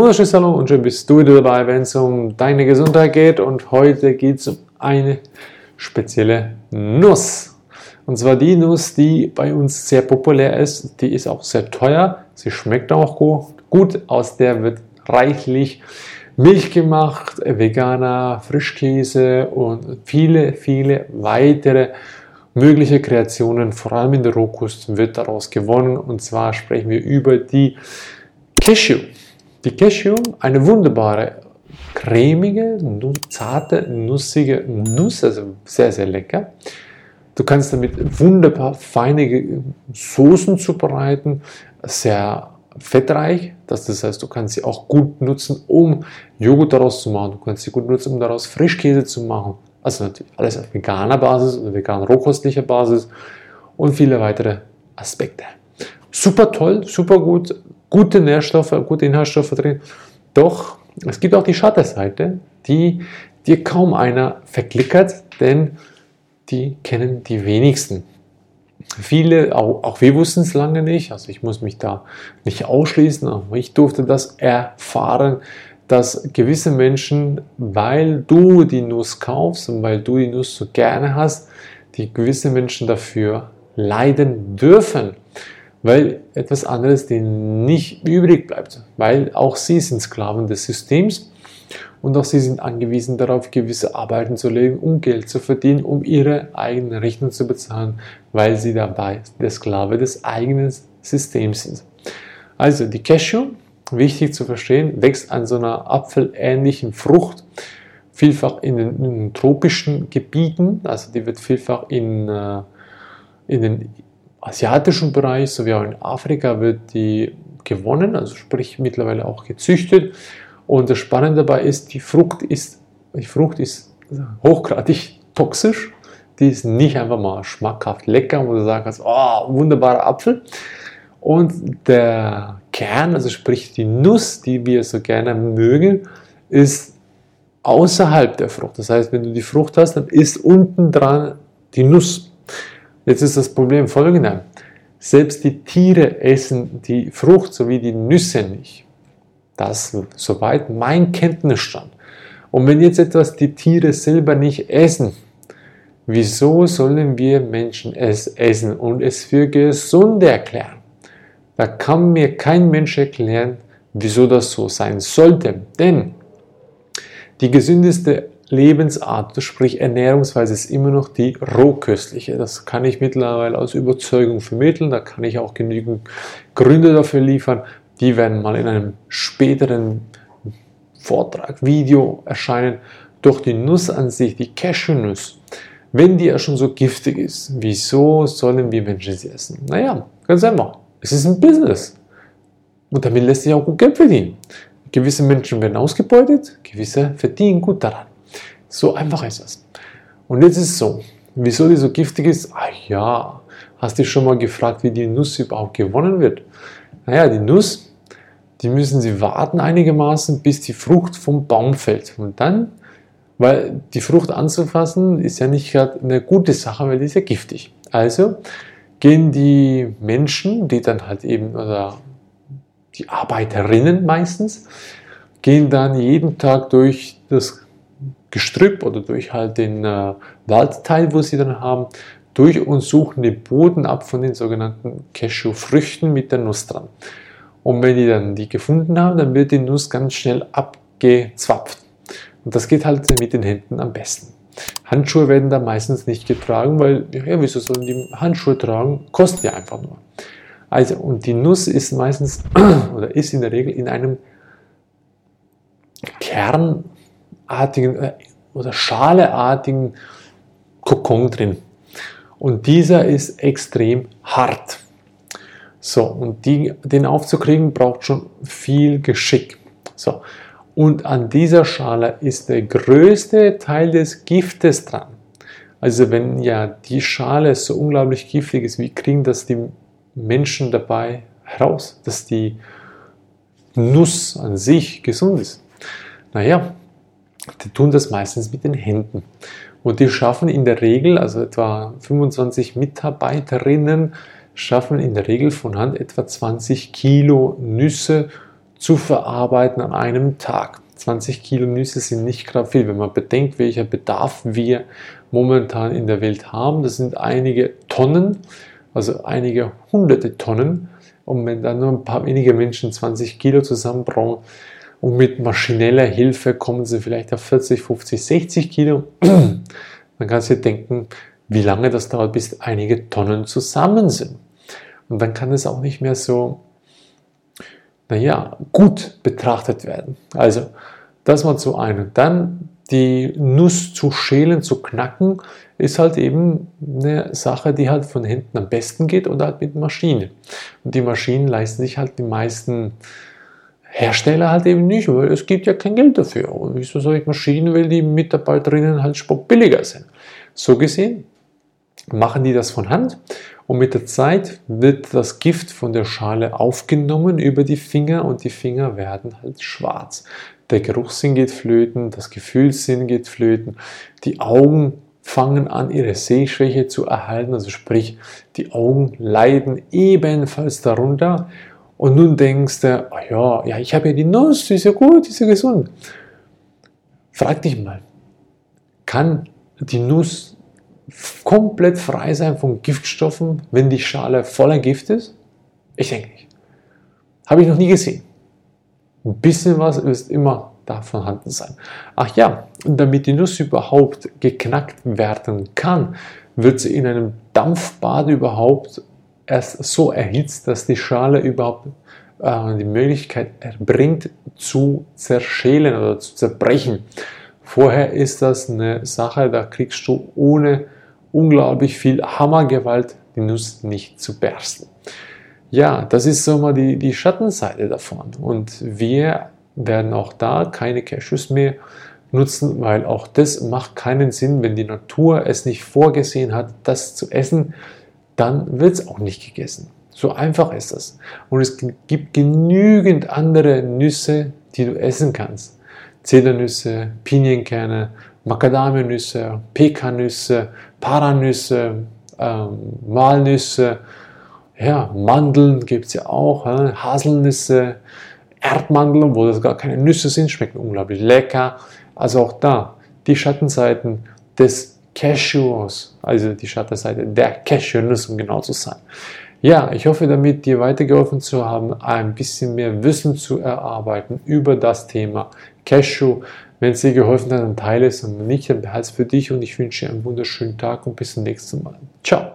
wunderschönes Hallo und schön bist du wieder dabei, wenn es um deine Gesundheit geht. Und heute geht es um eine spezielle Nuss. Und zwar die Nuss, die bei uns sehr populär ist. Die ist auch sehr teuer. Sie schmeckt auch gut. Aus der wird reichlich Milch gemacht, veganer Frischkäse und viele, viele weitere mögliche Kreationen, vor allem in der Rohkost, wird daraus gewonnen. Und zwar sprechen wir über die Cashew. Die Cashew, eine wunderbare, cremige, zarte, nussige Nuss, also sehr, sehr lecker. Du kannst damit wunderbar feine Soßen zubereiten, sehr fettreich. Das, heißt, du kannst sie auch gut nutzen, um Joghurt daraus zu machen. Du kannst sie gut nutzen, um daraus Frischkäse zu machen. Also natürlich alles auf veganer Basis oder vegan-rohkostlicher Basis und viele weitere Aspekte. Super toll, super gut, gute Nährstoffe, gute Inhaltsstoffe drin. Doch es gibt auch die Schattenseite, die dir kaum einer verklickert, denn die kennen die wenigsten. Viele, auch, auch wir wussten es lange nicht, also ich muss mich da nicht ausschließen, aber ich durfte das erfahren, dass gewisse Menschen, weil du die Nuss kaufst und weil du die Nuss so gerne hast, die gewisse Menschen dafür leiden dürfen, weil etwas anderes denen nicht übrig bleibt, weil auch sie sind Sklaven des Systems und auch sie sind angewiesen darauf, gewisse Arbeiten zu legen, um Geld zu verdienen, um ihre eigenen Rechnungen zu bezahlen, weil sie dabei der Sklave des eigenen Systems sind. Also die Cashew, wichtig zu verstehen, wächst an so einer apfelähnlichen Frucht, vielfach in den, in den tropischen Gebieten, also die wird vielfach in, äh, in den asiatischen Bereich sowie auch in Afrika wird die gewonnen, also sprich mittlerweile auch gezüchtet und das Spannende dabei ist, die Frucht ist, die Frucht ist hochgradig toxisch. Die ist nicht einfach mal schmackhaft lecker, wo du sagen kannst, oh, wunderbarer Apfel. Und der Kern, also sprich die Nuss, die wir so gerne mögen, ist außerhalb der Frucht. Das heißt, wenn du die Frucht hast, dann ist unten dran die Nuss. Jetzt ist das Problem folgendes. Selbst die Tiere essen die Frucht sowie die Nüsse nicht. Das soweit mein Kenntnisstand. Und wenn jetzt etwas die Tiere selber nicht essen, wieso sollen wir Menschen es essen und es für gesund erklären? Da kann mir kein Mensch erklären, wieso das so sein sollte. Denn die gesündeste Lebensart, sprich Ernährungsweise, ist immer noch die rohköstliche. Das kann ich mittlerweile aus Überzeugung vermitteln. Da kann ich auch genügend Gründe dafür liefern. Die werden mal in einem späteren Vortrag, Video erscheinen. Doch die Nuss an sich, die Cashewnuss, wenn die ja schon so giftig ist, wieso sollen wir Menschen sie essen? Naja, ganz einfach. Es ist ein Business. Und damit lässt sich auch gut Geld verdienen. Gewisse Menschen werden ausgebeutet, gewisse verdienen gut daran. So einfach ist das. Und jetzt ist es so, wieso die so giftig ist? Ach ja, hast du schon mal gefragt, wie die Nuss überhaupt gewonnen wird? Naja, die Nuss die müssen sie warten einigermaßen, bis die Frucht vom Baum fällt. Und dann, weil die Frucht anzufassen, ist ja nicht gerade eine gute Sache, weil die ist ja giftig. Also gehen die Menschen, die dann halt eben, oder die Arbeiterinnen meistens, gehen dann jeden Tag durch das Gestrüpp oder durch halt den äh, Waldteil, wo sie dann haben, durch und suchen den Boden ab von den sogenannten Cashew-Früchten mit der Nuss dran. Und wenn die dann die gefunden haben, dann wird die Nuss ganz schnell abgezwapft. Und das geht halt mit den Händen am besten. Handschuhe werden da meistens nicht getragen, weil, ja, wieso sollen die Handschuhe tragen? Kostet ja einfach nur. Also, und die Nuss ist meistens oder ist in der Regel in einem kernartigen äh, oder schaleartigen Kokon drin. Und dieser ist extrem hart. So, und die, den aufzukriegen braucht schon viel Geschick. So, und an dieser Schale ist der größte Teil des Giftes dran. Also wenn ja die Schale so unglaublich giftig ist, wie kriegen das die Menschen dabei heraus, dass die Nuss an sich gesund ist? Naja, die tun das meistens mit den Händen. Und die schaffen in der Regel, also etwa 25 Mitarbeiterinnen, schaffen in der Regel von Hand etwa 20 Kilo Nüsse zu verarbeiten an einem Tag. 20 Kilo Nüsse sind nicht gerade viel, wenn man bedenkt, welcher Bedarf wir momentan in der Welt haben. Das sind einige Tonnen, also einige hunderte Tonnen. Und wenn dann nur ein paar wenige Menschen 20 Kilo zusammenbrauchen und mit maschineller Hilfe kommen sie vielleicht auf 40, 50, 60 Kilo, dann kannst du dir denken, wie lange das dauert, bis einige Tonnen zusammen sind. Und dann kann es auch nicht mehr so, naja, gut betrachtet werden. Also, das mal zu einem. Dann die Nuss zu schälen, zu knacken, ist halt eben eine Sache, die halt von hinten am besten geht oder halt mit Maschinen. Und die Maschinen leisten sich halt die meisten Hersteller halt eben nicht, weil es gibt ja kein Geld dafür. Und wieso soll ich Maschinen, weil die Mitarbeiterinnen halt billiger sind. So gesehen machen die das von Hand und mit der Zeit wird das Gift von der Schale aufgenommen über die Finger und die Finger werden halt schwarz. Der Geruchssinn geht flöten, das Gefühlssinn geht flöten, die Augen fangen an, ihre Sehschwäche zu erhalten, also sprich, die Augen leiden ebenfalls darunter. Und nun denkst du, oh ja, ja, ich habe ja die Nuss, die ist ja gut, die ist ja gesund. Frag dich mal, kann die Nuss komplett frei sein von Giftstoffen, wenn die Schale voller Gift ist? Ich denke nicht. Habe ich noch nie gesehen. Ein bisschen was ist immer da vorhanden sein. Ach ja, damit die Nuss überhaupt geknackt werden kann, wird sie in einem Dampfbad überhaupt erst so erhitzt, dass die Schale überhaupt äh, die Möglichkeit erbringt zu zerschälen oder zu zerbrechen. Vorher ist das eine Sache, da kriegst du ohne unglaublich viel Hammergewalt die Nuss nicht zu bersten. Ja, das ist so mal die, die Schattenseite davon. Und wir werden auch da keine Cashews mehr nutzen, weil auch das macht keinen Sinn, wenn die Natur es nicht vorgesehen hat, das zu essen, dann wird es auch nicht gegessen. So einfach ist das. Und es gibt genügend andere Nüsse, die du essen kannst. Zedernüsse, Pinienkerne, Macadamianüsse, Pekannüsse, Paranüsse, ähm, Walnüsse, ja, Mandeln gibt es ja auch, äh, Haselnüsse, Erdmandeln, wo das gar keine Nüsse sind, schmecken unglaublich lecker. Also auch da die Schattenseiten des Cashews, also die Schattenseite der Cashewnuss, um genau zu sein. Ja, ich hoffe damit dir weitergeholfen zu haben, ein bisschen mehr Wissen zu erarbeiten über das Thema Cashew. Wenn es dir geholfen hat, dann teile es und wenn nicht, dann behalte es für dich und ich wünsche dir einen wunderschönen Tag und bis zum nächsten Mal. Ciao.